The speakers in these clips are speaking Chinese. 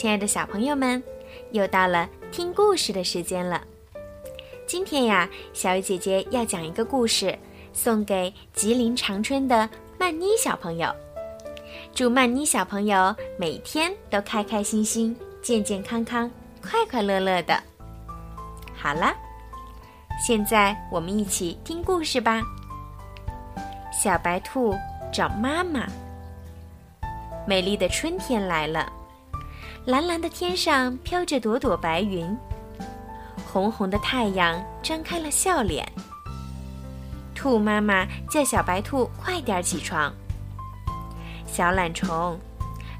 亲爱的小朋友们，又到了听故事的时间了。今天呀，小雨姐姐要讲一个故事，送给吉林长春的曼妮小朋友。祝曼妮小朋友每天都开开心心、健健康康、快快乐乐的。好了，现在我们一起听故事吧。小白兔找妈妈。美丽的春天来了，蓝蓝的天上飘着朵朵白云，红红的太阳张开了笑脸。兔妈妈叫小白兔快点起床。小懒虫，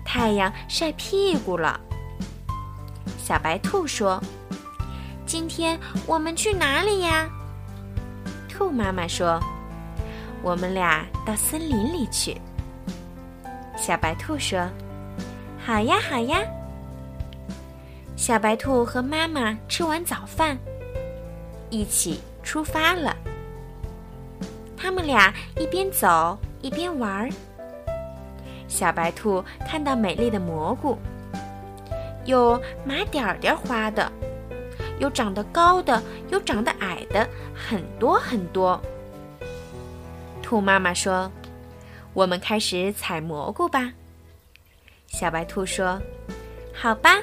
太阳晒屁股了。小白兔说：“今天我们去哪里呀？”兔妈妈说：“我们俩到森林里去。”小白兔说：“好呀，好呀。”小白兔和妈妈吃完早饭，一起出发了。他们俩一边走一边玩儿。小白兔看到美丽的蘑菇，有麻点点花的，有长得高的，有长得矮的，很多很多。兔妈妈说。我们开始采蘑菇吧。小白兔说：“好吧。”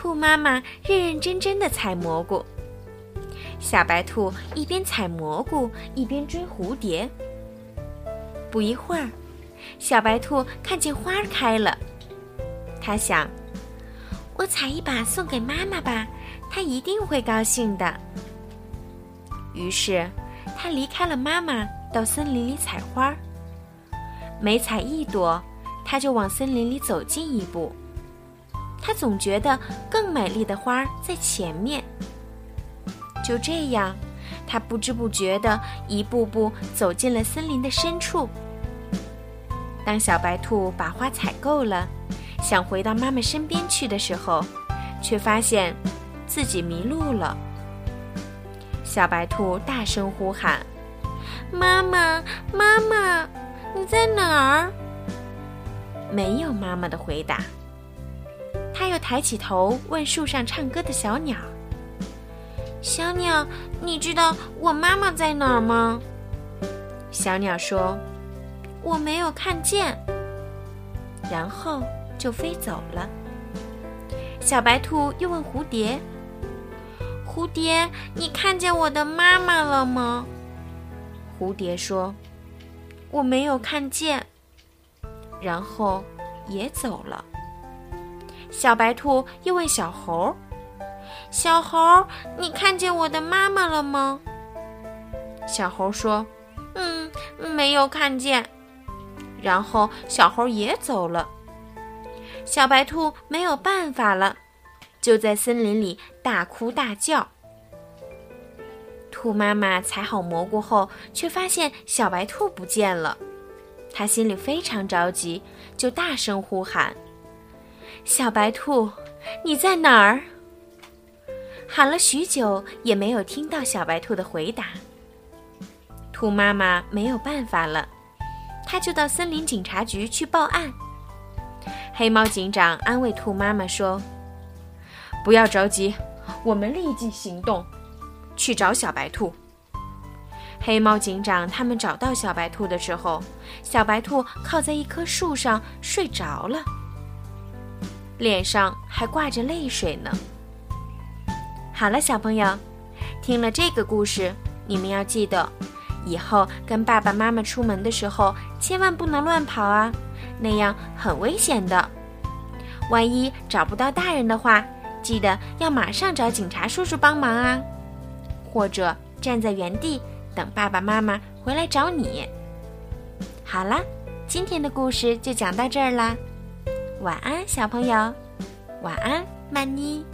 兔妈妈认认真真的采蘑菇。小白兔一边采蘑菇一边追蝴蝶。不一会儿，小白兔看见花开了，它想：“我采一把送给妈妈吧，她一定会高兴的。”于是，它离开了妈妈。到森林里采花，每采一朵，它就往森林里走近一步。他总觉得更美丽的花在前面。就这样，他不知不觉地一步步走进了森林的深处。当小白兔把花采够了，想回到妈妈身边去的时候，却发现自己迷路了。小白兔大声呼喊。妈妈，妈妈，你在哪儿？没有妈妈的回答。他又抬起头问树上唱歌的小鸟：“小鸟，你知道我妈妈在哪儿吗？”小鸟说：“我没有看见。”然后就飞走了。小白兔又问蝴蝶：“蝴蝶，你看见我的妈妈了吗？”蝴蝶说：“我没有看见。”然后也走了。小白兔又问小猴：“小猴，你看见我的妈妈了吗？”小猴说：“嗯，没有看见。”然后小猴也走了。小白兔没有办法了，就在森林里大哭大叫。兔妈妈采好蘑菇后，却发现小白兔不见了，她心里非常着急，就大声呼喊：“小白兔，你在哪儿？”喊了许久，也没有听到小白兔的回答。兔妈妈没有办法了，她就到森林警察局去报案。黑猫警长安慰兔妈妈说：“不要着急，我们立即行动。”去找小白兔。黑猫警长他们找到小白兔的时候，小白兔靠在一棵树上睡着了，脸上还挂着泪水呢。好了，小朋友，听了这个故事，你们要记得，以后跟爸爸妈妈出门的时候，千万不能乱跑啊，那样很危险的。万一找不到大人的话，记得要马上找警察叔叔帮忙啊。或者站在原地等爸爸妈妈回来找你。好啦，今天的故事就讲到这儿啦，晚安，小朋友，晚安，曼妮。